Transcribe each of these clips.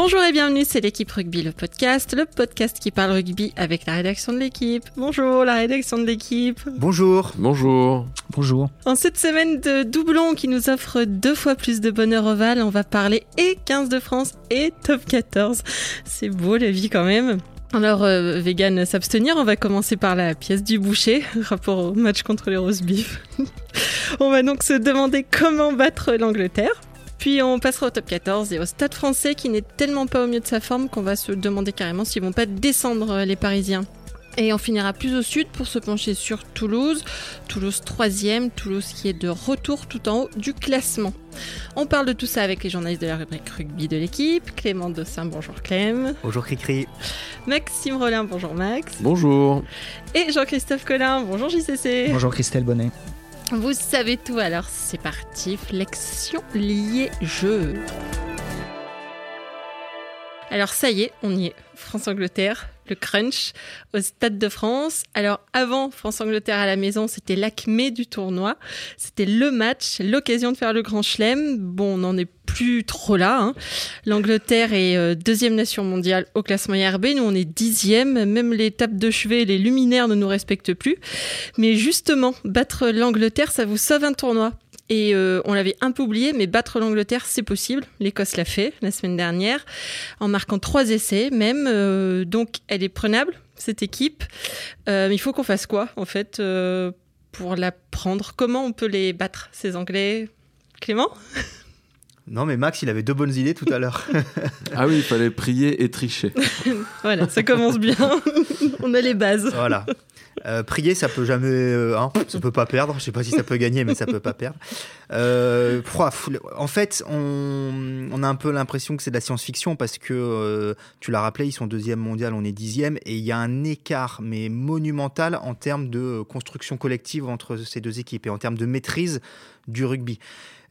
Bonjour et bienvenue, c'est l'équipe rugby, le podcast, le podcast qui parle rugby avec la rédaction de l'équipe. Bonjour la rédaction de l'équipe. Bonjour. Bonjour. Bonjour. En cette semaine de doublon qui nous offre deux fois plus de bonheur ovale, on va parler et 15 de France et top 14. C'est beau la vie quand même. Alors, euh, vegan s'abstenir, on va commencer par la pièce du boucher, rapport au match contre les roast beef. on va donc se demander comment battre l'Angleterre. Puis on passera au top 14 et au stade français qui n'est tellement pas au mieux de sa forme qu'on va se demander carrément s'ils vont pas descendre euh, les Parisiens. Et on finira plus au sud pour se pencher sur Toulouse. Toulouse 3 Toulouse qui est de retour tout en haut du classement. On parle de tout ça avec les journalistes de la rubrique rugby de l'équipe. Clément Dossin, bonjour Clem. Bonjour Cricri. Maxime Rollin, bonjour Max. Bonjour. Et Jean-Christophe Collin, bonjour JCC. Bonjour Christelle Bonnet. Vous savez tout, alors c'est parti, flexion liée jeu. Alors ça y est, on y est. France-Angleterre, le crunch au Stade de France. Alors avant France-Angleterre à la maison, c'était l'acmé du tournoi. C'était le match, l'occasion de faire le grand chelem. Bon, on n'en est plus trop là. Hein. L'Angleterre est euh, deuxième nation mondiale au classement IRB. Nous, on est dixième. Même les tapes de chevet, les luminaires ne nous respectent plus. Mais justement, battre l'Angleterre, ça vous sauve un tournoi. Et euh, on l'avait un peu oublié, mais battre l'Angleterre, c'est possible. L'Écosse l'a fait la semaine dernière, en marquant trois essais même. Euh, donc, elle est prenable, cette équipe. Euh, il faut qu'on fasse quoi, en fait, pour la prendre? Comment on peut les battre, ces Anglais? Clément? Non, mais Max, il avait deux bonnes idées tout à l'heure. ah oui, il fallait prier et tricher. voilà, ça commence bien. On a les bases. Voilà. Euh, prier, ça peut jamais, euh, hein, ça peut pas perdre. Je sais pas si ça peut gagner, mais ça peut pas perdre. Euh, en fait, on, on, a un peu l'impression que c'est de la science-fiction parce que euh, tu l'as rappelé, ils sont deuxième mondial, on est dixième, et il y a un écart mais monumental en termes de construction collective entre ces deux équipes et en termes de maîtrise du rugby.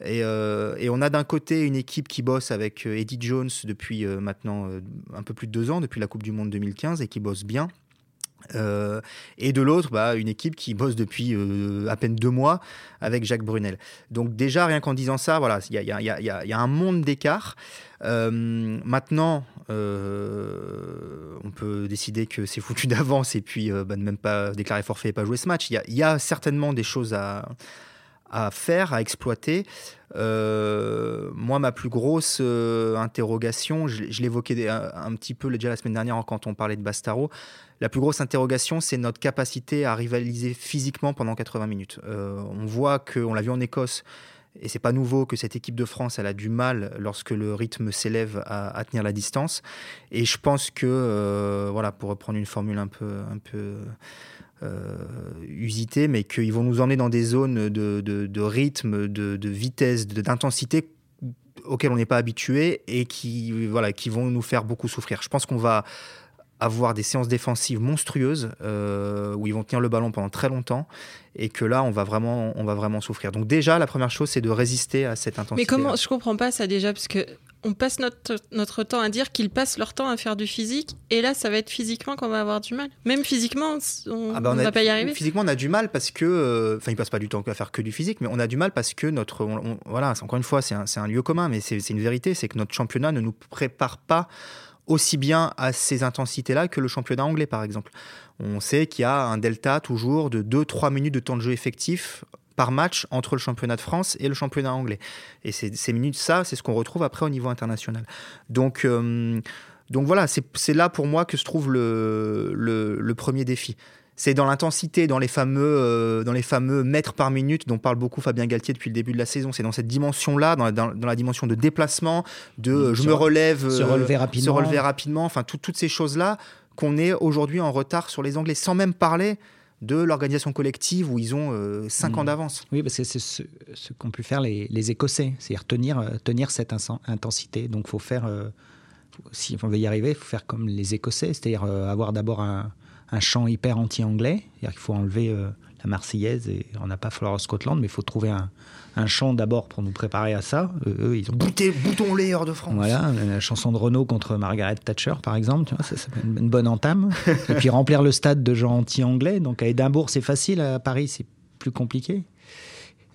Et, euh, et, on a d'un côté une équipe qui bosse avec Eddie Jones depuis maintenant un peu plus de deux ans, depuis la Coupe du Monde 2015, et qui bosse bien. Euh, et de l'autre, bah, une équipe qui bosse depuis euh, à peine deux mois avec Jacques Brunel. Donc déjà, rien qu'en disant ça, voilà, il y, a, un monde d'écart. Euh, maintenant, on peut décider que c'est foutu d'avance et puis bah, ne même pas déclarer forfait et pas jouer ce match. Il y, a certainement des choses à, à faire, à exploiter. moi, ma plus grosse interrogation, je, l'évoquais un, petit peu déjà la semaine dernière quand on parlait de Bastaro, la plus grosse interrogation, c'est notre capacité à rivaliser physiquement pendant 80 minutes. Euh, on voit qu'on l'a vu en Écosse, et c'est pas nouveau que cette équipe de France, elle a du mal lorsque le rythme s'élève à, tenir la distance. Et je pense que, euh, voilà, pour reprendre une formule un peu, un peu euh, usitée, mais qu'ils vont nous emmener dans des zones de, rythme, de, vitesse, d'intensité auxquelles on n'est pas habitué et qui, voilà, qui vont nous faire beaucoup souffrir. Je pense qu'on va avoir des séances défensives monstrueuses euh, où ils vont tenir le ballon pendant très longtemps et que là on va vraiment on va vraiment souffrir. Donc déjà la première chose c'est de résister à cette intensité. Mais comment je comprends pas ça déjà parce que on passe notre, notre temps à dire qu'ils passent leur temps à faire du physique et là ça va être physiquement qu'on va avoir du mal. Même physiquement on, ah bah, ne va pas y arriver. Physiquement on a du mal parce que euh, enfin ils passent pas du temps à faire que du physique mais on a du mal parce que notre voilà encore une fois c'est un, un, lieu commun mais c'est une vérité c'est que notre championnat ne nous prépare pas aussi bien à ces intensités-là que le championnat anglais, par exemple. On sait qu'il y a un delta toujours de 2-3 minutes de temps de jeu effectif par match entre le championnat de France et le championnat anglais. Et ces minutes, ça, c'est ce qu'on retrouve après au niveau international. Donc, euh, donc voilà, c'est là pour moi que se trouve le, le premier défi c'est dans l'intensité, dans les fameux, euh, dans les fameux mètres par minute dont parle beaucoup Fabien Galtier depuis le début de la saison. C'est dans cette dimension-là, dans, la dimension de déplacement, de mmh, je me relève, se relever rapidement, se relever rapidement, enfin toutes ces choses-là qu'on est aujourd'hui en retard sur les Anglais, sans même parler de l'organisation collective où ils ont 5 euh, ans mmh. d'avance. Oui, parce que c'est ce, qu'ont pu faire les, Écossais, c'est-à-dire tenir, euh, tenir cette intensité. Donc, faut faire, si on veut y arriver, il faut faire comme les Écossais, c'est-à-dire avoir d'abord un, un chant hyper anti-anglais. Il faut enlever euh, Marseillaise et on n'a pas Flora Scotland, mais il faut trouver un, un chant d'abord pour nous préparer à ça. Euh, eux, ils ont. Boutons-les hors de France. Voilà, la chanson de Renault contre Margaret Thatcher, par exemple, tu vois, c'est une, une, bonne entame. et puis remplir le stade de gens anti-anglais. Donc à Édimbourg, c'est facile, à Paris, c'est plus compliqué.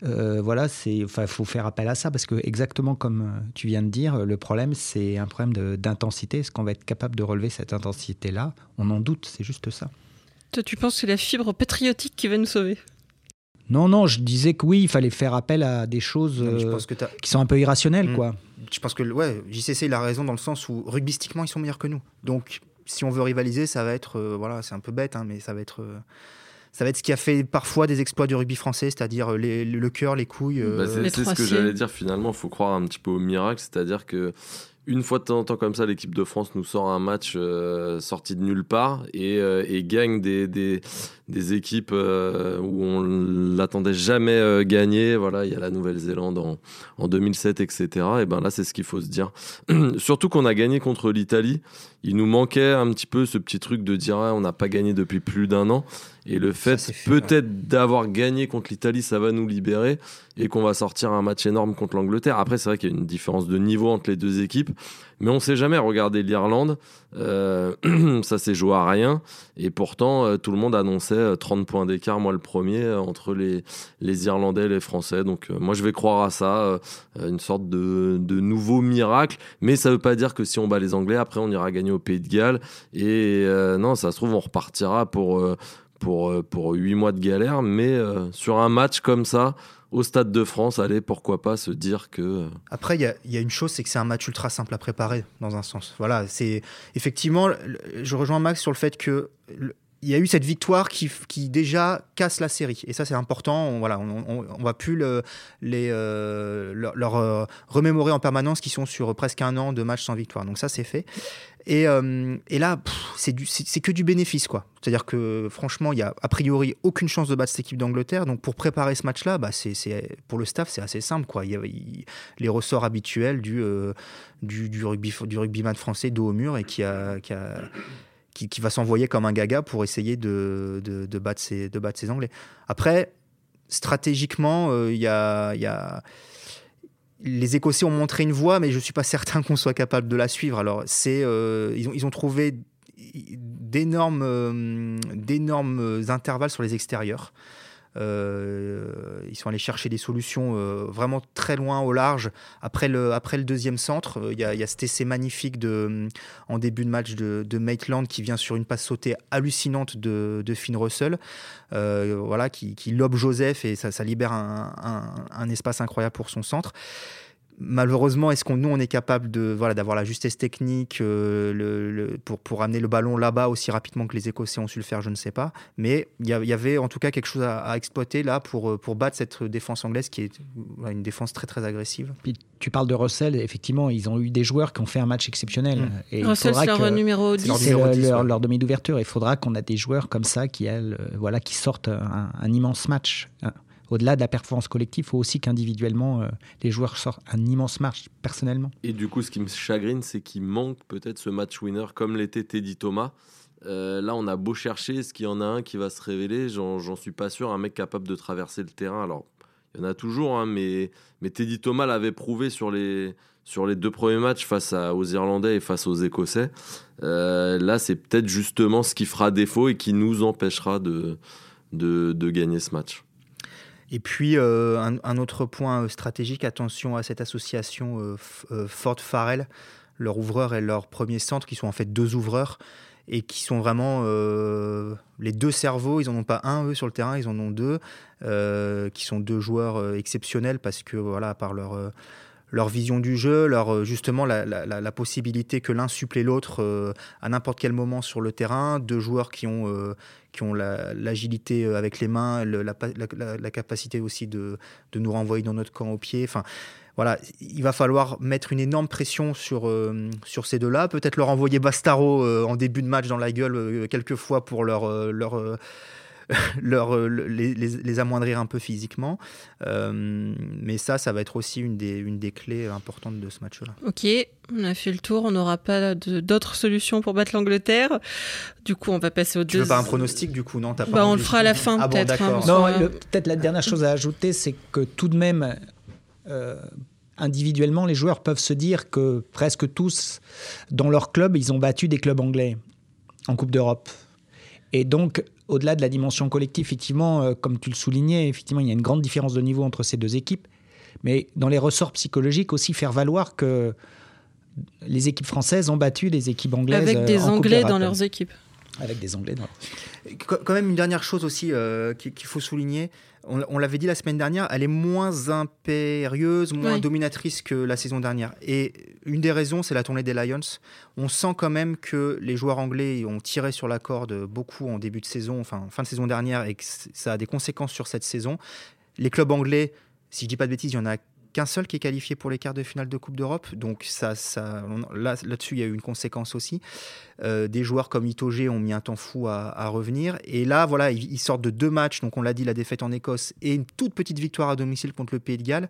Euh, voilà, c'est, enfin, faut faire appel à ça parce que exactement comme euh, tu viens de dire, le problème c'est un problème d'intensité. Est-ce qu'on va être capable de relever cette intensité-là? On en doute, c'est juste ça. Toi, tu penses que c'est la fibre patriotique qui va nous sauver Non, non, je disais que oui, il fallait faire appel à des choses Non, mais je euh, pense que t'as- qui sont un peu irrationnelles, Mm. quoi. je pense que ouais, JCC il a raison dans le sens où rugbystiquement ils sont meilleurs que nous. Donc si on veut rivaliser, ça va être euh, voilà, c'est un peu bête, hein, mais ça va être euh, ça va être ce qui a fait parfois des exploits du rugby français, c'est-à-dire les- le cœur, les couilles. euh, Bah, c'est ce que j'allais dire finalement, il faut croire un petit peu au miracle, c'est-à-dire que une fois de temps en temps comme ça, l'équipe de France nous sort un match euh, sorti de nulle part et, euh, gagne des, équipes euh, où on l'attendait jamais gagner. Voilà, il y a la Nouvelle-Zélande en, en 2007, etc. Et ben là, c'est ce qu'il faut se dire. Surtout qu'on a gagné contre l'Italie. Il nous manquait un petit peu ce petit truc de dire ah, on n'a pas gagné depuis plus d'un an. Et le fait ouais. peut-être d'avoir gagné contre l'Italie, ça va nous libérer et qu'on va sortir un match énorme contre l'Angleterre. Après, c'est vrai qu'il y a une différence de niveau entre les deux équipes, mais on sait jamais. Regardez l'Irlande, euh, ça s'est joué à rien, et pourtant euh, tout le monde annonçait euh, 30 points d'écart, moi le premier, euh, entre les, les Irlandais et les Français. Donc euh, moi je vais croire à ça, euh, une sorte de, de nouveau miracle, mais ça veut pas dire que si on bat les Anglais, après on ira gagner au Pays de Galles, et euh, non, ça se trouve on repartira pour... pour, euh, pour 8 mois de galère, mais euh, sur un match comme ça, au Stade de France, allez, pourquoi pas se dire que... euh, Après, il y y a une chose, c'est que c'est un match ultra simple à préparer, dans un sens. Voilà, c'est effectivement, je rejoins Max sur le fait que il y a eu cette victoire qui, déjà casse la série. Et ça, c'est important. On, voilà, on, va plus le- les, euh, leur, euh, remémorer en permanence qu'ils sont sur presque un an de match sans victoire. Donc ça, c'est fait. Et, euh, là, c'est que du bénéfice, quoi. C'est-à-dire que franchement, il y a a priori aucune chance de battre cette équipe d'Angleterre. Donc pour préparer ce match-là, bah, pour le staff, c'est assez simple, quoi. Il y a- les ressorts habituels du, rugby, du rugbyman français dos au mur et qui, a- qui, va s'envoyer comme un gaga pour essayer de, de, battre, ses, de battre Anglais. Après, stratégiquement, euh, y, a, y a- Les Écossais ont montré une voie, mais je ne suis pas certain qu'on soit capable de la suivre. Alors, euh, ils, ont, ils ont trouvé d'énormes, euh, d'énormes intervalles sur les extérieurs. Euh, ils sont allés chercher des solutions euh, vraiment très loin au large. Après le, deuxième centre, euh, il y, a, cet essai magnifique en début de match de, Maitland qui vient sur une passe sautée hallucinante de, Finn Russell, voilà, qui, lobe Joseph et ça, libère un espace incroyable pour son centre. Malheureusement, est-ce qu'on nous on est capable de voilà d'avoir la justesse technique euh, le- le- pour pour amener le ballon là-bas aussi rapidement que les Écossais ont su le faire Je ne sais pas. Mais il y, avait en tout cas quelque chose à, à exploiter là pour euh, pour battre cette défense anglaise qui est une défense très très agressive. Puis tu parles de Russell, effectivement, ils ont eu des joueurs qui ont fait un match exceptionnel. Mm. Et Russell, c'est leur numéro c'est 10. leur c'est numéro le- 10, leur, ouais. leur demi d'ouverture. Il faudra qu'on a des joueurs comme ça qui, elles, euh, voilà, qui sortent un, un immense match. Au-delà de la performance collective, il faut aussi qu'individuellement, euh, les joueurs sortent un immense match, personnellement. Et du coup, ce qui me chagrine, c'est qu'il manque peut-être ce match winner comme l'était Teddy Thomas. Euh, là, on a beau chercher, est-ce qu'il y en a un qui va se révéler? J'en suis pas sûr. Un mec capable de traverser le terrain. Alors, il y en a toujours, hein, mais, Teddy Thomas l'avait prouvé sur les, sur les deux premiers matchs face aux Irlandais et face aux Écossais. Euh, là, c'est peut-être justement ce qui fera défaut et qui nous empêchera de, de gagner ce match. Et puis, euh, un, autre point euh, stratégique, attention à cette association euh, Ford Farrell, leur ouvreur et leur premier centre, qui sont en fait deux ouvreurs et qui sont vraiment les deux cerveaux. Ils n'en ont pas un, eux, sur le terrain, ils en ont deux, qui sont deux joueurs exceptionnels parce que, voilà, par leur. Leur vision du jeu, leur, euh, justement la, la- possibilité que l'un supplée l'autre euh, à n'importe quel moment sur le terrain, deux joueurs qui ont, euh, qui ont la- l'agilité avec les mains, la, pa- la- la- la capacité aussi de, de nous renvoyer dans notre camp au pied. Enfin, voilà, il va falloir mettre une énorme pression sur, sur ces deux-là. Peut-être leur envoyer Bastaro en début de match dans la gueule quelques fois pour leur, leur, leur, euh, les, les- les amoindrir un peu physiquement. Euh, mais ça, ça va être aussi une des, une des clés importantes de ce match-là. Ok, on a fait le tour, on n'aura pas d'autres solutions pour battre l'Angleterre. Du coup, on va passer au Tu veux deuxième. pas un pronostic du coup Non, t'as pas Bah, on le fera à la fin, Ah bon, peut-être, hein, Non, Ouais. peut-être la dernière chose à ajouter, c'est que tout de même, euh, individuellement, les joueurs peuvent se dire que presque tous, dans leur club, ils ont battu des clubs anglais en Coupe d'Europe. Et donc, au-delà de la dimension collective, effectivement, euh, comme tu le soulignais, effectivement, il y a une grande différence de niveau entre ces deux équipes. Mais dans les ressorts psychologiques aussi, faire valoir que les équipes françaises ont battu les équipes anglaises. Avec des euh, en Coupe Anglais dans leurs équipes. Avec des Anglais dans Qu- Quand même, une dernière chose aussi euh, qu'il qu'il faut souligner, on, on l'avait dit la semaine dernière, elle est moins impérieuse, moins Oui. dominatrice que la saison dernière. Et une des raisons, c'est la tournée des Lions. On sent quand même que les joueurs anglais ont tiré sur la corde beaucoup en début de saison, enfin fin de saison dernière, et que ça a des conséquences sur cette saison. Les clubs anglais, si je dis pas de bêtises, il y en a qu'un seul qui est qualifié pour les quarts de finale de Coupe d'Europe. Donc ça, ça, là, là-dessus, il y a eu une conséquence aussi. Euh, des joueurs comme Itoge ont mis un temps fou à, revenir. Et là, voilà, ils sortent de deux matchs. Donc, on l'a dit, la défaite en Écosse et une toute petite victoire à domicile contre le Pays de Galles,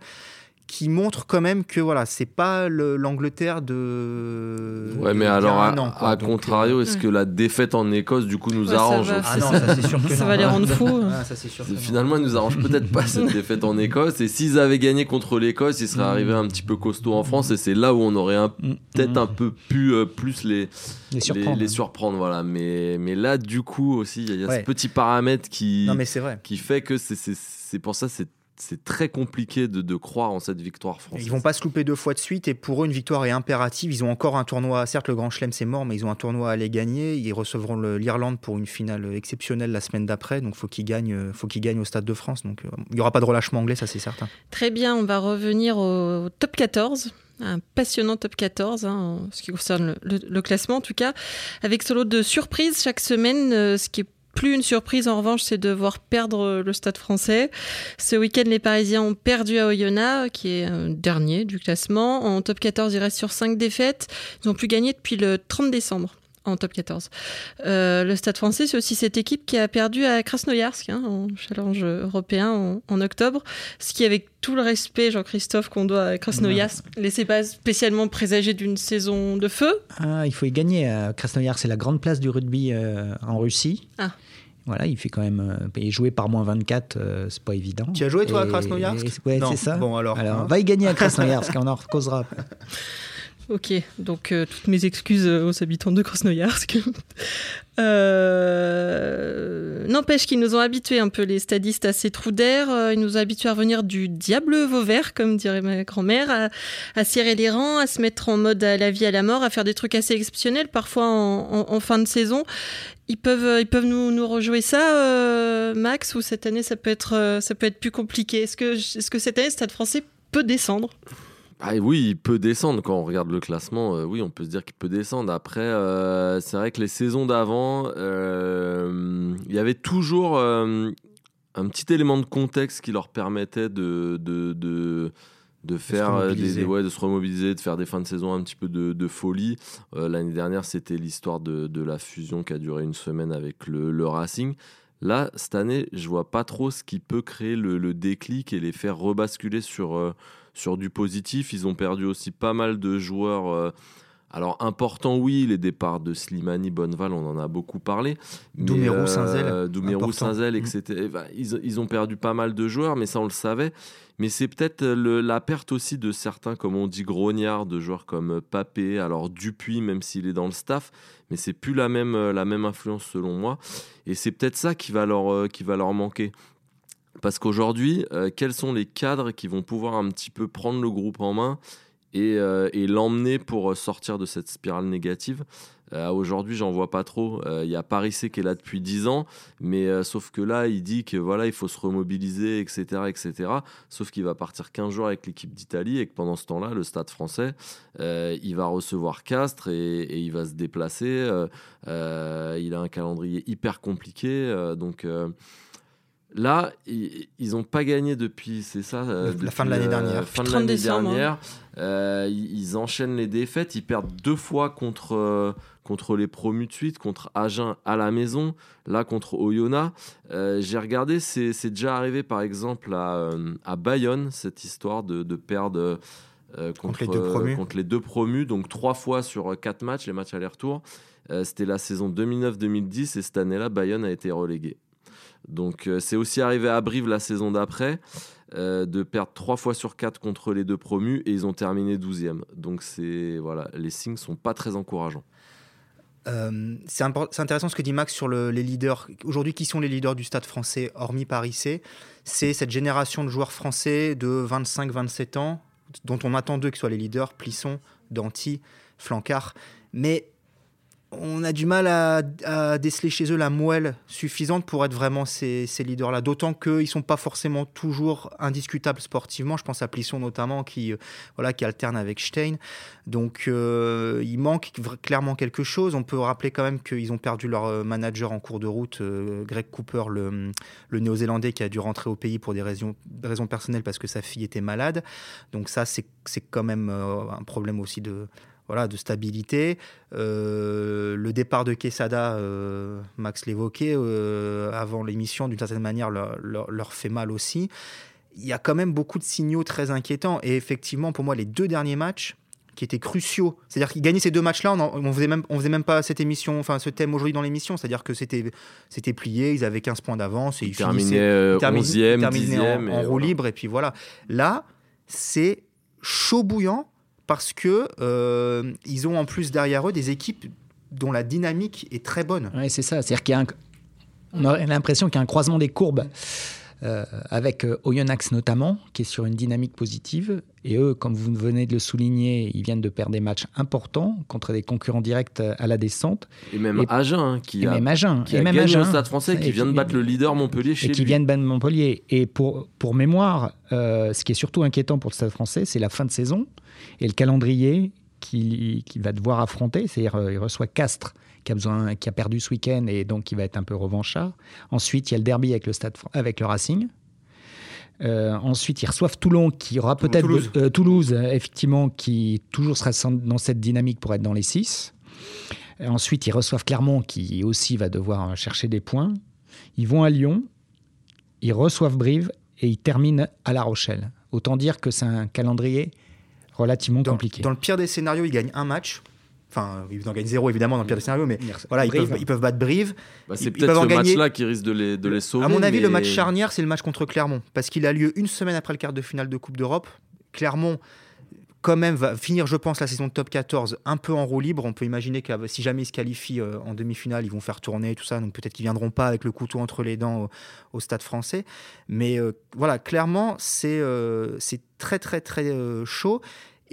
qui montre quand même que voilà, c'est pas le- l'Angleterre de. Ouais, mais alors, à, an, quoi. à Donc, contrario, est-ce Ouais. que la défaite en Écosse, du coup, nous Ouais, ça arrange va. aussi Ah non, ça c'est sûr que Ça non. va les rendre fous. Ah, ça c'est sûr. que. Finalement, ils nous arrange peut-être pas cette défaite en Écosse. Et s'ils avaient gagné contre l'Écosse, ils seraient arrivés un petit peu costaud en France. Et c'est là où on aurait Mm. peut-être Mm. un peu pu euh, plus les, les surprendre. les surprendre. Voilà. Mais, mais là, du coup, aussi, il y a, y a Ouais. ce petit paramètre qui, Non, mais c'est vrai. qui fait que c'est- c'est c'est pour ça c'est c'est très compliqué de, de croire en cette victoire française. Ils vont pas se louper deux fois de suite et pour eux une victoire est impérative. Ils ont encore un tournoi, certes le Grand Chelem c'est mort, mais ils ont un tournoi à aller gagner. Ils recevront l'Irlande pour une finale exceptionnelle la semaine d'après, donc faut qu'ils gagnent, euh, faut qu'ils gagnent au Stade de France. Donc euh, il y aura pas de relâchement anglais, ça c'est certain. Très bien, on va revenir au top 14. Un passionnant top 14, hein, en ce qui concerne le, le- le classement en tout cas, avec ce lot de surprises chaque semaine. euh, ce qui est plus une surprise en revanche, c'est de voir perdre le stade français. Ce week-end, les Parisiens ont perdu à Oyonnax, qui est euh, dernier du classement. En top 14, ils restent sur 5 défaites. Ils n'ont plus gagné depuis le 30 décembre en top 14. Euh, le Stade français, c'est aussi cette équipe qui a perdu à Krasnoyarsk hein, en challenge européen en, en octobre. Ce qui, avec tout le respect, Jean-Christophe, qu'on doit à Krasnoyarsk, laissait pas spécialement présager d'une saison de feu. Ah, il faut y gagner. à Krasnoyarsk, c'est la grande place du rugby euh, en Russie. Ah. Voilà, il fait quand même. euh, et jouer par moins 24, euh, c'est pas évident. Tu as joué, toi, à Krasnoyarsk? et- Ouais, c'est ça. Bon, alors, hein. va y gagner à Krasnoyarsk, on en causera. Ok, donc euh, toutes mes excuses euh, aux habitants de Krasnoyarsk. Euh, N'empêche qu'ils nous ont habitués un peu, les stadistes, à ces trous d'air. Ils nous ont habitués à revenir du diable Vauvert, comme dirait ma grand-mère, à, serrer les rangs, à se mettre en mode à la vie, à la mort, à faire des trucs assez exceptionnels, parfois en, fin de saison. Ils peuvent, euh, ils peuvent nous, rejouer ça, Max, ou cette année, ça peut être, ça peut être plus compliqué? Est-ce que, est-ce que cette année, Stade français peut descendre? Ah oui, il peut descendre quand on regarde le classement. euh, oui, on peut se dire qu'il peut descendre. Après, euh, c'est vrai que les saisons d'avant, euh, il y avait toujours un petit élément de contexte qui leur permettait de, de, de, de faire euh, des, ouais, de se remobiliser, de faire des fins de saison un petit peu de, de folie. L'année dernière, c'était l'histoire de, de la fusion qui a duré une semaine avec le, le Racing. Là, cette année, je vois pas trop ce qui peut créer le, le déclic et les faire rebasculer sur, sur du positif. Ils ont perdu aussi pas mal de joueurs. euh, alors, important, oui, les départs de Slimani, Bonneval, on en a beaucoup parlé. Doumerou, Saint-Zel, euh, Doumerou, important. Saint-Zel, Mm. etc. Ben, ils, ils ont perdu pas mal de joueurs, mais ça, on le savait. Mais c'est peut-être le- la perte aussi de certains, comme on dit, grognards, de joueurs comme Papé, alors Dupuis, même s'il est dans le staff, mais c'est plus la même, euh, la même influence selon moi. Et c'est peut-être ça qui va leur, euh, qui va leur manquer. Parce qu'aujourd'hui, euh, quels sont les cadres qui vont pouvoir un petit peu prendre le groupe en main et, euh, l'emmener pour euh, sortir de cette spirale négative? Aujourd'hui, j'en vois pas trop. Il y a Parissé qui est là depuis 10 ans, mais sauf que là, il dit que voilà, il faut se remobiliser, etc., etc. Sauf qu'il va partir 15 jours avec l'équipe d'Italie et que pendant ce temps-là, le Stade Français, il va recevoir Castres et, et il va se déplacer. Il a un calendrier hyper compliqué, donc. Là, ils n'ont pas gagné depuis, c'est ça, euh, La fin de l'année euh, dernière. Fin de 30 l'année décembre, hein. dernière. Euh, ils enchaînent les défaites. Ils perdent deux fois contre, contre les promus de suite, contre Agen à la maison, là contre Oyonnax. Euh, J'ai regardé, c'est c'est déjà arrivé par exemple à, à Bayonne, cette histoire de, de perdre. euh, Contre les deux promus. contre les deux promus, donc trois fois sur quatre matchs, les matchs aller-retour. Euh, C'était la saison 2009-2010 et cette année-là, Bayonne a été relégué. Donc euh, c'est aussi arrivé à Brive la saison d'après, euh, de perdre trois fois sur quatre contre les deux promus et ils ont terminé 12e. Donc voilà, les signes sont pas très encourageants. Euh, c'est intéressant ce que dit Max sur les leaders. Aujourd'hui, qui sont les leaders du stade français, hormis Paris C? C'est cette génération de joueurs français de 25-27 ans, dont on attend d'eux qu'ils soient les leaders, Plisson, Danty, Flancard. Mais on a du mal à, déceler chez eux la moelle suffisante pour être vraiment ces, leaders-là. D'autant qu'ils ne sont pas forcément toujours indiscutables sportivement. Je pense à Plisson notamment, qui, euh, voilà, qui alterne avec Stein. Donc euh, il manque clairement quelque chose. On peut rappeler quand même qu'ils ont perdu leur euh, manager en cours de route, Greg Cooper, le, néo-zélandais, qui a dû rentrer au pays pour des raisons, raisons personnelles parce que sa fille était malade. Donc ça, c'est quand même un problème aussi de voilà, de stabilité. Euh, le départ de Quesada, euh, Max l'évoquait euh, avant l'émission, d'une certaine manière, leur, fait mal aussi. Il y a quand même beaucoup de signaux très inquiétants. Et effectivement, pour moi, les deux derniers matchs qui étaient cruciaux, c'est-à-dire qu'ils gagnaient ces deux matchs-là, on, ne faisait même, on faisait même pas cette émission, enfin ce thème aujourd'hui dans l'émission, c'est-à-dire que c'était, c'était plié, ils avaient 15 points d'avance et ils, terminaient 11e, en, roue libre. Et puis voilà. Là, c'est chaud bouillant parce que euh, ils ont en plus derrière eux des équipes dont la dynamique est très bonne. Oui, c'est ça. C'est-à-dire qu'il y a on a l'impression qu'il y a un croisement des courbes euh, avec euh, Oyonnax notamment, qui est sur une dynamique positive. Et eux, comme vous venez de le souligner, ils viennent de perdre des matchs importants contre des concurrents directs à la descente. Et même Agen, hein, qui, a, même Agen, qui a même gagné Stade français, qui vient de battre le leader Montpellier chez et qui vient de battre Montpellier. Et pour, pour mémoire, ce qui est surtout inquiétant pour le Stade français, c'est la fin de saison et le calendrier qu'il va devoir affronter, c'est-à-dire euh, il reçoit Castres qui a, besoin, qui a perdu ce week-end et donc qui va être un peu revanchard. Ensuite, il y a le derby avec le, stade, avec le Racing. Euh, ensuite, ils reçoivent Toulon, qui aura peut-être Toulouse. Euh, effectivement, qui toujours sera dans cette dynamique pour être dans les six. ensuite, ils reçoivent Clermont, qui aussi va devoir chercher des points. Ils vont à Lyon, ils reçoivent Brive et ils terminent à La Rochelle. Autant dire que c'est un calendrier relativement compliqué. Dans le pire des scénarios, ils gagnent un match. Enfin, ils en gagnent zéro évidemment dans le pire des scénarios, mais voilà, ils peuvent, ils peuvent, battre Brive. Bah, c'est peut-être ce match-là qui risque de les, de les sauver. À mon avis, le match charnière, c'est le match contre Clermont, parce qu'il a lieu une semaine après le quart de finale de Coupe d'Europe. Clermont quand même va finir, je pense, la saison de top 14 un peu en roue libre. On peut imaginer que si jamais ils se qualifient euh, en demi-finale, ils vont faire tourner tout ça. Donc peut-être qu'ils viendront pas avec le couteau entre les dents au, stade français. Mais euh, voilà, clairement, c'est euh, c'est très, très, très chaud.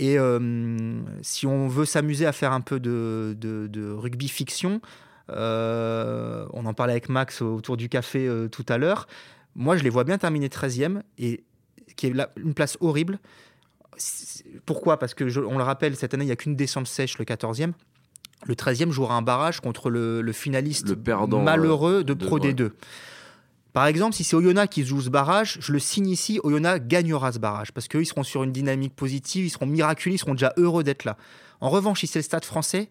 Et si on veut s'amuser à faire un peu de, de, rugby fiction, on en parlait avec Max autour du café tout à l'heure. Moi, je les vois bien terminer 13e et qui est une place horrible. Pourquoi? Parce que, on le rappelle, cette année, il n'y a qu'une descente sèche, le 14e. Le 13e jouera un barrage contre le, finaliste malheureux de, Pro D2. Par exemple, si c'est Oyonnax qui joue ce barrage, je le signe ici, Oyonnax gagnera ce barrage parce qu'ils seront sur une dynamique positive, ils seront miraculeux, ils seront déjà heureux d'être là. En revanche, si c'est le stade français,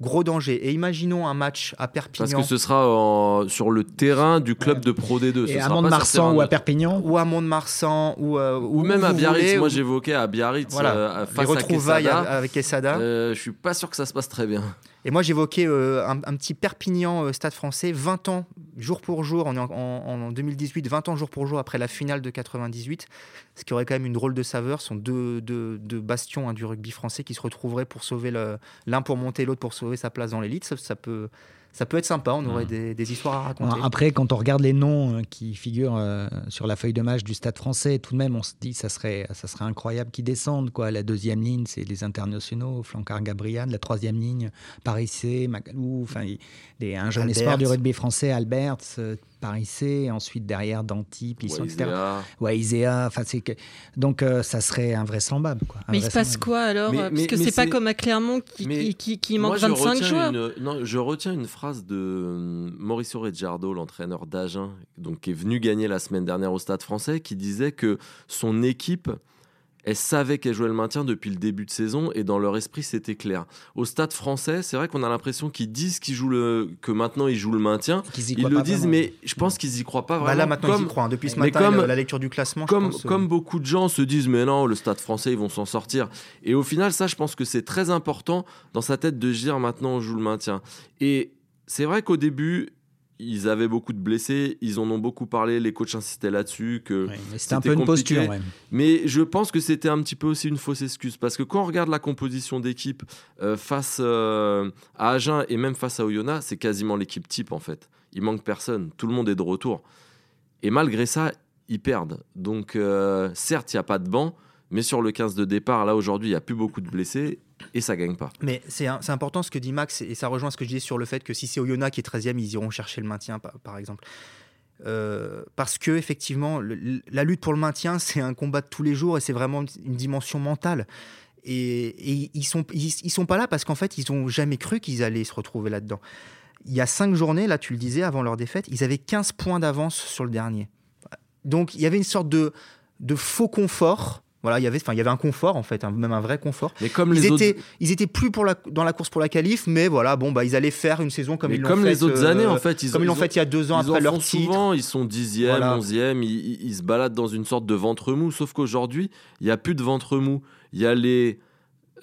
gros danger. Et imaginons un match à Perpignan. Parce que ce sera sur le terrain du club de Pro D2. Et à Mont-de-Marsan ou à Perpignan Ou à Mont-de-Marsan ou, euh, ou, même à Biarritz. Moi, j'évoquais à Biarritz voilà. euh, face Les retrouvailles avec Quesada. Euh, je suis pas sûr que ça se passe très bien. Et moi, j'évoquais euh, un, petit Perpignan euh, Stade français, 20 ans, jour pour jour, on est en, 2018, 20 ans jour pour jour après la finale de 98, ce qui aurait quand même une drôle de saveur. Ce sont deux, bastions hein, du rugby français qui se retrouveraient pour sauver l'un pour monter, l'autre pour sauver sa place dans l'élite. ça peut ça peut être sympa, on aurait mmh. des, histoires à raconter. Après, quand on regarde les noms euh, qui figurent euh, sur la feuille de match du Stade français, tout de même, on se dit ça serait, ça serait incroyable qu'ils descendent. Quoi. La deuxième ligne, c'est les internationaux, Flancard Gabriel. La troisième ligne, Paris C, Magalou, enfin, un jeune espoir du rugby français, Albert, euh, Paris C, ensuite derrière Danty, Plisson, etc. Ouais, Isea. Enfin, c'est que... Donc, euh, ça serait invraisemblable. Quoi, mais il se passe quoi alors? Mais, Parce que c'est pas comme à Clermont qui, qui, qui, manque 25 joueurs. non, je retiens une phrase de euh, Mauricio Reggiardo, l'entraîneur d'Agen, donc qui est venu gagner la semaine dernière au Stade français, qui disait que son équipe elles savaient qu'elles jouaient le maintien depuis le début de saison et dans leur esprit c'était clair. Au stade français, c'est vrai qu'on a l'impression qu'ils disent qu'ils jouent le, que maintenant ils jouent le maintien. Ils, le disent, mais je pense qu'ils y croient pas bah vraiment. là maintenant ils y croient. Hein. Depuis ce matin, comme, la lecture du classement. Comme, euh, comme beaucoup de gens se disent, mais non, le stade français ils vont s'en sortir. Et au final, ça, je pense que c'est très important dans sa tête de dire maintenant on joue le maintien. Et c'est vrai qu'au début, ils avaient beaucoup de blessés, ils en ont beaucoup parlé, les coachs insistaient là-dessus. que ouais, C'était un peu une posture. Ouais. Mais je pense que c'était un petit peu aussi une fausse excuse. Parce que quand on regarde la composition d'équipe euh, face euh, à Agen et même face à Oyonnax, c'est quasiment l'équipe type en fait. Il manque personne, tout le monde est de retour. Et malgré ça, ils perdent. Donc euh, certes, il n'y a pas de banc, mais sur le 15 de départ, là aujourd'hui, il n'y a plus beaucoup de blessés et ça gagne pas. Mais c'est important ce que dit Max et ça rejoint ce que je disais sur le fait que si c'est Oyonnax qui est 13e, ils iront chercher le maintien par, exemple. Euh, parce que effectivement, la lutte pour le maintien, c'est un combat de tous les jours et c'est vraiment une dimension mentale. Et, ils sont ils, sont pas là parce qu'en fait, ils ont jamais cru qu'ils allaient se retrouver là-dedans. Il y a cinq journées, là, tu le disais, avant leur défaite, ils avaient 15 points d'avance sur le dernier. Donc, il y avait une sorte de, de faux confort voilà, il y avait, enfin, il y avait un confort en fait, un, même un vrai confort. Mais comme ils les étaient, autres, ils étaient plus pour la, dans la course pour la qualif, mais voilà, bon, bah, ils allaient faire une saison comme mais ils l'ont comme fait. les autres euh, années en fait, ils comme ils l'ont fait il y a deux ans ils après en leur font titre. souvent, ils sont dixième, Voilà. onzième, ils se baladent dans une sorte de ventre mou. Sauf qu'aujourd'hui, il y a plus de ventre mou. Il y a les,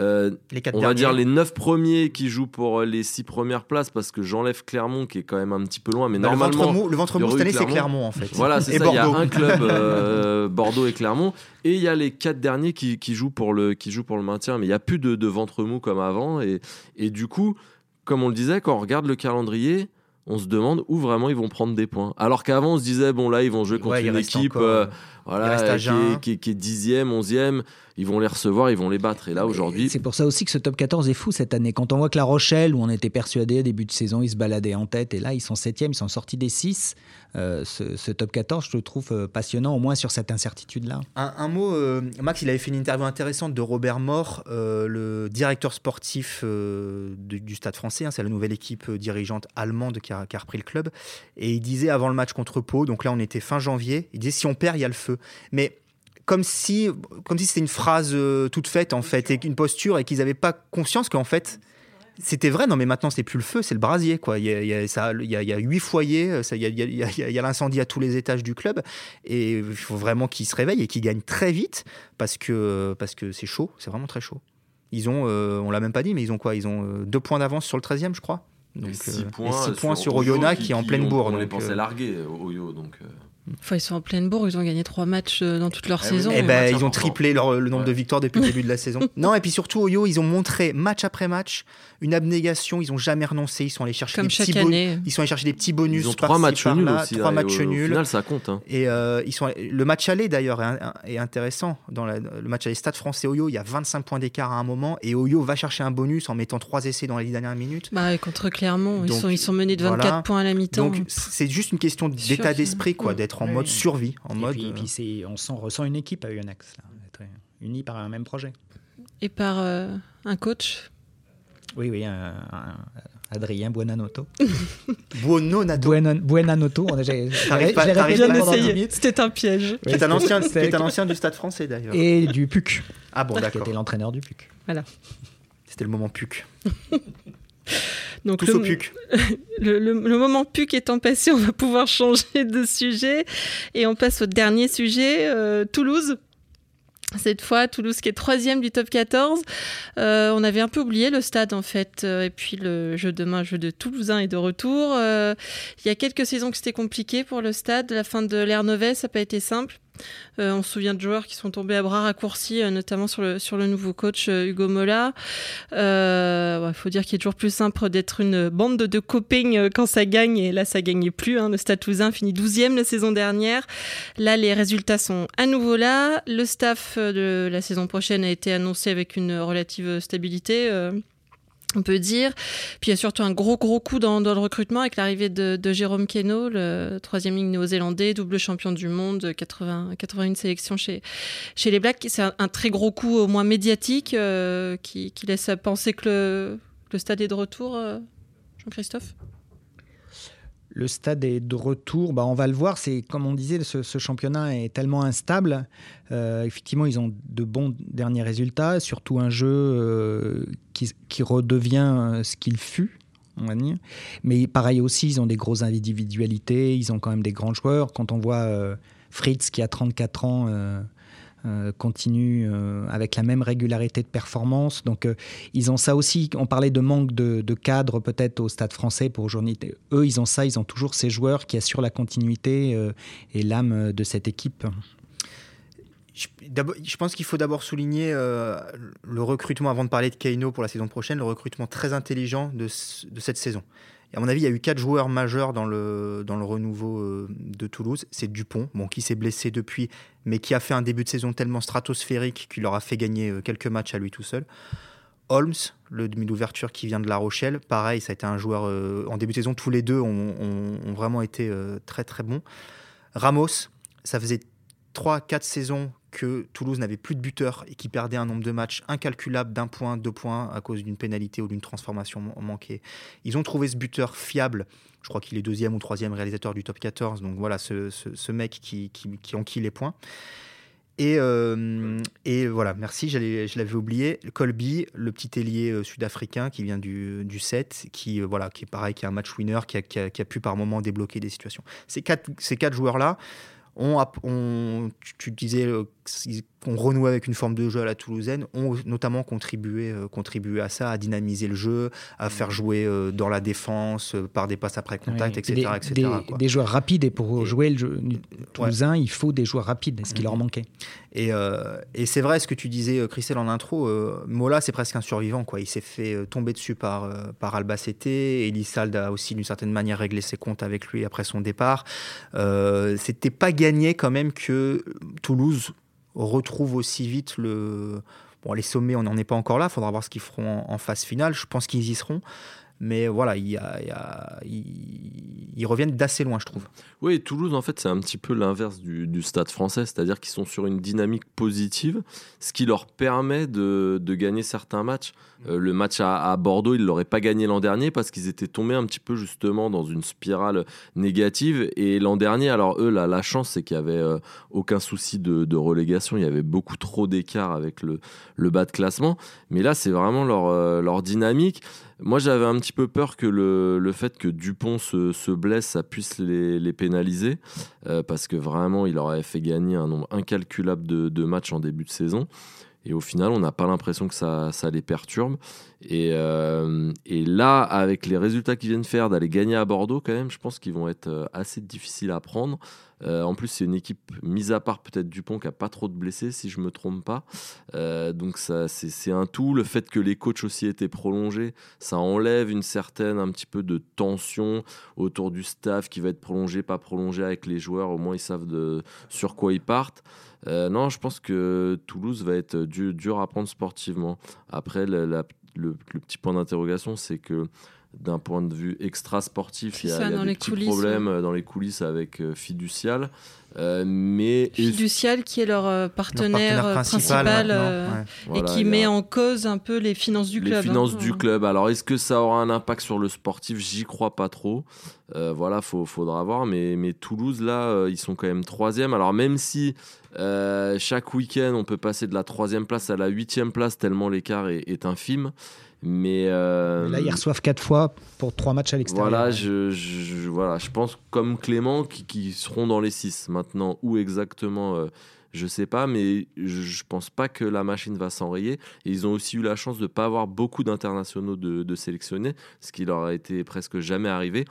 euh, Les quatre on va derniers. dire les neuf premiers qui jouent pour euh, les six premières places parce que j'enlève Clermont qui est quand même un petit peu loin, mais Bah, le ventre normalement. mou, le ventre mou cette année, c'est Clermont. En fait. Voilà, c'est ça. Il y a un club euh, Bordeaux et Clermont, et il y a les quatre derniers qui, qui jouent pour le qui jouent pour le maintien. Mais il y a plus de, de ventre mou comme avant, et, et du coup, comme on le disait, quand on regarde le calendrier, on se demande où vraiment ils vont prendre des points. Alors qu'avant, on se disait bon là, ils vont jouer contre Ouais, une équipe, encore, euh, voilà, reste qui est, qui, est, qui est dixième, onzième, ils vont les recevoir, ils vont les battre. Et là aujourd'hui, C'est pour ça aussi que ce top 14 est fou cette année. Quand on voit que La Rochelle, où on était persuadé début de saison, ils se baladaient en tête, et là ils sont septième, ils sont sortis des six. Euh, ce, ce top 14, je le trouve euh, passionnant, au moins sur cette incertitude-là. Un, un mot, euh, Max, il avait fait une interview intéressante de Robert Mort, euh, le directeur sportif euh, du Stade français. hein, c'est la nouvelle équipe euh, dirigeante allemande qui a, qui a repris le club. Et il disait avant le match contre Pau, donc là on était fin janvier, il disait si on perd, il y a le feu. Mais comme si, comme si c'était une phrase euh, toute faite en fait, et une posture, et qu'ils n'avaient pas conscience qu'en fait. C'était vrai, non mais maintenant c'est plus le feu, c'est le brasier quoi. Il y a, il y a, ça- il y a- il y a huit foyers, ça- il y a, l'incendie à tous les étages du club et il faut vraiment qu'ils se réveillent et qu'ils gagnent très vite parce que parce que c'est chaud, c'est vraiment très chaud. Ils ont, euh, on l'a même pas dit, mais ils ont quoi? Ils ont euh, deux points d'avance sur le 13e, je crois. Donc, et six euh, points, sur, Oyo Oyonnax qui, est en pleine bourre. On, les pensait larguer, Oyo. Donc, Enfin, ils sont en pleine bourre, ils ont gagné trois matchs euh, dans toute leur oui. saison. Eh Ouais, ben, ils ont triplé leur- le nombre Ouais. de victoires depuis le début de la saison. Non, et puis surtout, Oyo, ils ont montré match après match une abnégation. Ils ont jamais renoncé. Ils sont allés chercher Comme des petits année. Ils sont allés chercher des petits bonus. ils ont trois matchs nuls aussi. Trois là, et matchs au, Au nuls. final, ça compte. hein. Et euh, ils sont, le match aller d'ailleurs est, est intéressant. Dans la- le match aller Stade français Oyo, il y a 25 points d'écart à un moment et Oyo va chercher un bonus en mettant trois essais dans les dernières minutes. Bah, et contre Clermont, ils, sont, ils sont menés de 24 voilà. points à la mi-temps. Donc c'est juste une question d'état d'esprit, quoi, ouais. En Oui, mode survie, en et mode. puis, euh, puis c'est- on sent, ressent une équipe à d'être unis par un même projet. Et par euh, un coach. Oui, oui, un- un- Adrien Buonanotto. On dix minutes. C'était un piège. qui est un ancien, qui C'était- est un ancien du Stade français d'ailleurs. Et du PUC, Ah bon, qui d'accord. était l'entraîneur du PUC. C'était le moment puc. Donc, Tous le, au puc. le, le- le moment PUC étant passé, on va pouvoir changer de sujet. Et on passe au dernier sujet, euh, Toulouse. Cette fois, Toulouse qui est troisième du top 14. Euh, on avait un peu oublié le stade en fait. Euh, Et puis le jeu demain, jeu de Toulousain est de retour. Euh, il y a quelques saisons que c'était compliqué pour le stade. La fin de l'ère Novet, ça n'a pas été simple. Euh, on se souvient de joueurs qui sont tombés à bras raccourcis, euh, notamment sur le, nouveau coach euh, Hugo Mola. Il faut dire qu'il est toujours plus simple d'être une bande de, euh, quand ça gagne, et là ça gagnait plus. hein. Le Stade Toulousain finit 12e la saison dernière. Là, les résultats sont à nouveau là. Le staff de la saison prochaine a été annoncé avec une relative stabilité. On peut dire. Puis il y a surtout un gros gros coup dans, le recrutement avec l'arrivée de, Jérôme Keno, le troisième ligne néo-zélandais, double champion du monde, 80, 81 sélections chez, chez les Blacks. C'est un, très gros coup au moins médiatique euh, qui, laisse penser que le, stade est de retour, euh, Jean-Christophe? Le stade est de retour. Bah, on va le voir. C'est comme on disait, ce, championnat est tellement instable. Euh, effectivement, ils ont de bons derniers résultats, surtout un jeu qui, redevient euh, ce qu'il fut. On va dire. Mais pareil aussi, ils ont des grosses individualités, ils ont quand même des grands joueurs. Quand on voit euh, Fritz qui a 34 ans, euh, continue avec la même régularité de performance. Donc, ils ont ça aussi. On parlait de manque de, de cadre peut-être au Stade français pour aujourd'hui. Eux, ils ont ça. Ils ont toujours ces joueurs qui assurent la continuité et l'âme de cette équipe. Je, pense qu'il faut d'abord souligner le recrutement, avant de parler de Keino pour la saison prochaine, le recrutement très intelligent de, cette saison à mon avis, il y a eu quatre joueurs majeurs dans le, renouveau euh, de Toulouse. C'est Dupont, bon, qui s'est blessé depuis, mais qui a fait un début de saison tellement stratosphérique qu'il leur a fait gagner euh, quelques matchs à lui tout seul. Holmes, le demi d'ouverture qui vient de La Rochelle, pareil, ça a été un joueur euh, en début de saison. Tous les deux ont, ont, vraiment été très très bons. Ramos, ça faisait 3-4 saisons que Toulouse n'avait plus de buteur et qui perdait un nombre de matchs incalculable d'un point, deux points à cause d'une pénalité ou d'une transformation manquée. Ils ont trouvé ce buteur fiable. Je crois qu'il est deuxième ou troisième réalisateur du top 14. Donc voilà, ce, mec qui, qui, enquille les points. Et, euh, voilà, merci, je l'avais oublié. Colby, le petit ailier euh, sud-africain qui vient du, du 7, qui, euh, voilà, qui est pareil, qui est un match winner, qui a, pu par moment débloquer des situations. Ces quatre, joueurs-là, on, tu, disais euh, qu'on renoue avec une forme de jeu à la toulousaine, ont notamment contribué, euh, contribué à ça, à dynamiser le jeu, à faire jouer euh, dans la défense par des passes après contact, etc. Des, etc., des, joueurs rapides, et pour jouer le jeu toulousain, il faut des joueurs rapides, ce qui leur manquait. Et, et c'est vrai ce que tu disais, Christelle, en intro, Mola, c'est presque un survivant. Quoi. Il s'est fait tomber dessus par, par Albacete, Elisald a aussi d'une certaine manière réglé ses comptes avec lui après son départ. C'était pas gagné quand même que Toulouse retrouve aussi vite le. Bon, les sommets, on n'en est pas encore là. Il faudra voir ce qu'ils feront en, phase finale. Je pense qu'ils y seront. Mais voilà, il ils reviennent d'assez loin, je trouve. Oui, Toulouse, en fait, c'est un petit peu l'inverse du, stade français, c'est-à-dire qu'ils sont sur une dynamique positive, ce qui leur permet de, gagner certains matchs. Euh, le match à, Bordeaux, ils ne l'auraient pas gagné l'an dernier parce qu'ils étaient tombés un petit peu justement dans une spirale négative. Et l'an dernier, alors eux, la, chance, c'est qu'il n'y avait euh, aucun souci de, relégation, il y avait beaucoup trop d'écart avec le, bas de classement. Mais là, c'est vraiment leur, euh, leur dynamique. Moi, j'avais un petit peu peur que le, fait que Dupont se, se, blesse, ça puisse les, pénaliser, parce que vraiment, il aurait fait gagner un nombre incalculable de, de matchs en début de saison. Et au final, on n'a pas l'impression que ça, ça, les perturbe. Et, euh, et, là, avec les résultats qu'ils viennent faire, d'aller gagner à Bordeaux, quand même, je pense qu'ils vont être euh, assez difficiles à prendre. Euh, en plus, c'est une équipe, mise à part peut-être Dupont, qui n'a pas trop de blessés, si je ne me trompe pas. Donc, c'est un tout. Le fait que les coachs aussi étaient prolongés, ça enlève une certaine, un petit peu de tension autour du staff qui va être prolongé, pas prolongé avec les joueurs. Au moins, ils savent sur quoi ils partent. Euh, non, je pense que Toulouse va être dur, dur à prendre sportivement. Après, le, petit point d'interrogation, c'est que d'un point de vue extra sportif, il y a, des petits problèmes euh, dans les coulisses avec euh, Fiducial. Euh, mais Fiducial qui est leur partenaire, principal, et qui met en cause un peu les finances du club. Les finances hein. du club. Alors est-ce que ça aura un impact sur le sportif? J'y crois pas trop. voilà, faut, faudra voir. Mais, mais Toulouse là, ils sont quand même troisième. Alors même si chaque week-end on peut passer de la troisième place à la huitième place tellement l'écart est, est infime. Mais euh, là, ils reçoivent quatre fois pour trois matchs à l'extérieur. Voilà, je, voilà, je pense comme Clément qui, seront dans les six. Maintenant, où exactement euh, je sais pas, mais je, pense pas que la machine va s'enrayer. Et ils ont aussi eu la chance de ne pas avoir beaucoup d'internationaux de, de sélectionnés, ce qui leur a été presque jamais arrivé.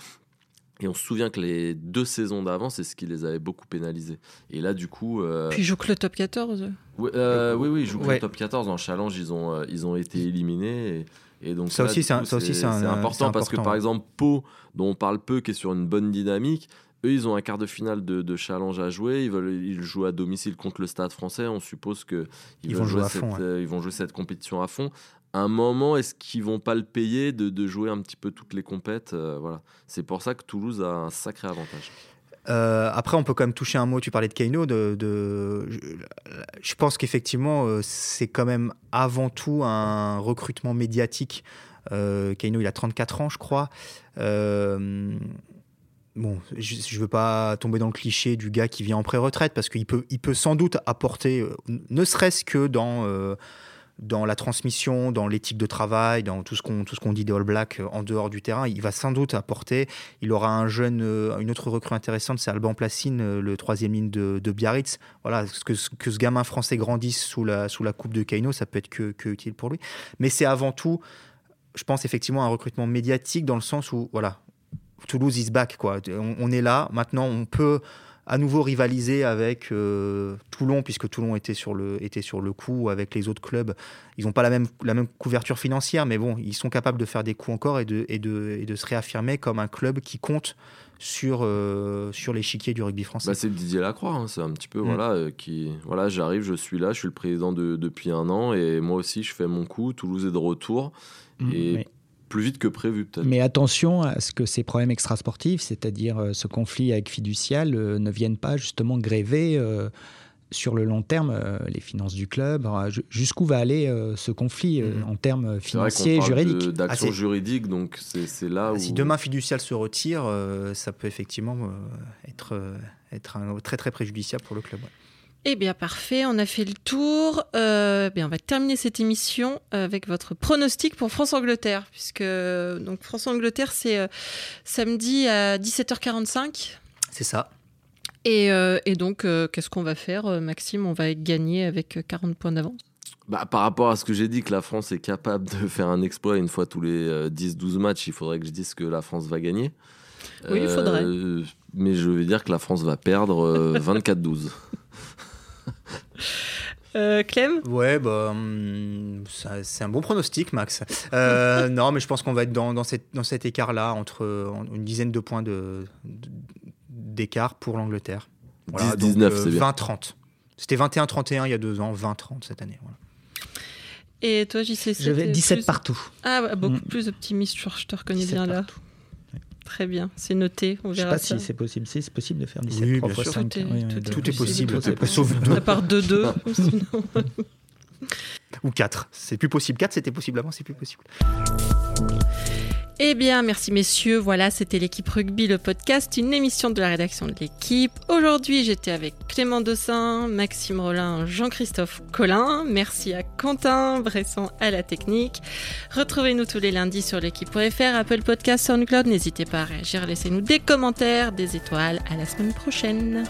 Et on se souvient que les deux saisons d'avant, c'est ce qui les avait beaucoup pénalisés. Et là, du coup. Euh... Puis ils jouent que le top 14. Euh, oui, oui, ils jouent que le top 14. En challenge, ils ont, euh, ils ont été éliminés. Et, donc, ça, aussi, c'est important, parce que, par exemple, Pau, dont on parle peu, qui est sur une bonne dynamique, eux, ils ont un quart de finale de, challenge à jouer. Ils, veulent, ils jouent à domicile contre le Stade français. On suppose qu'ils ils vont, jouer, euh, ils vont jouer cette compétition à fond un moment, est-ce qu'ils vont pas le payer de, jouer un petit peu toutes les compètes euh, Voilà, c'est pour ça que Toulouse a un sacré avantage. Euh, après, on peut quand même toucher un mot. Tu parlais de Keino. De, je, pense qu'effectivement, euh, c'est quand même avant tout un recrutement médiatique. Euh, Keino, il a 34 ans, je crois. bon, je ne veux pas tomber dans le cliché du gars qui vient en pré-retraite parce qu'il peut, il peut sans doute apporter, ne serait-ce que dans dans la transmission, dans l'éthique de travail, dans tout ce qu'on tout dit des All Blacks en dehors du terrain. Il va sans doute apporter. Il aura un jeune, une autre recrue intéressante, c'est Alban Placine, le troisième ligne de, de Biarritz. Voilà, que, que ce gamin français grandisse sous la, sous la coupe de Kaino, ça peut être que, que utile pour lui. Mais c'est avant tout, je pense effectivement un recrutement médiatique dans le sens où voilà, Toulouse is back quoi. On, est là maintenant, on peut à nouveau rivaliser avec euh, Toulon, puisque Toulon était sur, le, était sur le coup avec les autres clubs. Ils n'ont pas la même, la même couverture financière, mais bon, ils sont capables de faire des coups encore et de, et de, et de se réaffirmer comme un club qui compte sur, euh, sur l'échiquier du rugby français. Bah, c'est Didier Lacroix, hein, c'est un petit peu, mm. voilà, euh, qui, voilà, j'arrive, je suis là, je suis le président de, depuis un an, et moi aussi, je fais mon coup, Toulouse est de retour. Mm, et plus vite que prévu peut-être. Mais attention à ce que ces problèmes extrasportifs, c'est-à-dire euh, ce conflit avec Fiducial, euh, ne viennent pas justement gréver euh, sur le long terme les finances du club. Jusqu'où va aller ce conflit mm. en termes financiers et juridiques? D'action ah, juridique, donc c'est là ah, où... Si demain Fiducial se retire, ça peut effectivement être, être un, très très préjudiciable pour le club. Eh bien, parfait, on a fait le tour. Euh, bien, on va terminer cette émission avec votre pronostic pour France-Angleterre, puisque donc France-Angleterre, c'est euh, samedi à 17h45. C'est ça. Et, euh, donc, qu'est-ce qu'on va faire, Maxime? On va gagner avec 40 points d'avance bah, par rapport à ce que j'ai dit que la France est capable de faire un exploit une fois tous les 10-12 matchs, il faudrait que je dise que la France va gagner. Oui, il faudrait. mais je vais dire que la France va perdre 24-12. Euh, Clem Ouais, bah, hum, c'est un bon pronostic, Max. Euh, non, mais je pense qu'on va être dans, dans, cette, dans cet écart-là, entre une dizaine de points d'écart de, pour l'Angleterre. 10-19, c'est bien. 20-30. C'était 21-31 il y a deux ans, 20-30 cette année. Voilà. Et toi, JC J'avais 17 partout. Ah, beaucoup mm. plus optimiste, je te reconnais bien là. Très bien, c'est noté. On verra je sais pas si c'est possible. c'est possible de faire 17 oui, 3 fois 5. Tout, est, tout, est possible, sauf 2. À part 2-2. Ou 4. C'est plus possible. 4, c'était possible avant, c'est plus possible. Eh bien, merci messieurs. Voilà, c'était l'équipe rugby, le podcast, une émission de la rédaction de l'équipe. Aujourd'hui, j'étais avec Clément Dossin, Maxime Rollin, Jean-Christophe Collin. Merci à Quentin Bresson à la technique. Retrouvez-nous tous les lundis sur l'équipe.fr, Apple Podcast, SoundCloud. N'hésitez pas à réagir, laissez-nous des commentaires, des étoiles. À la semaine prochaine.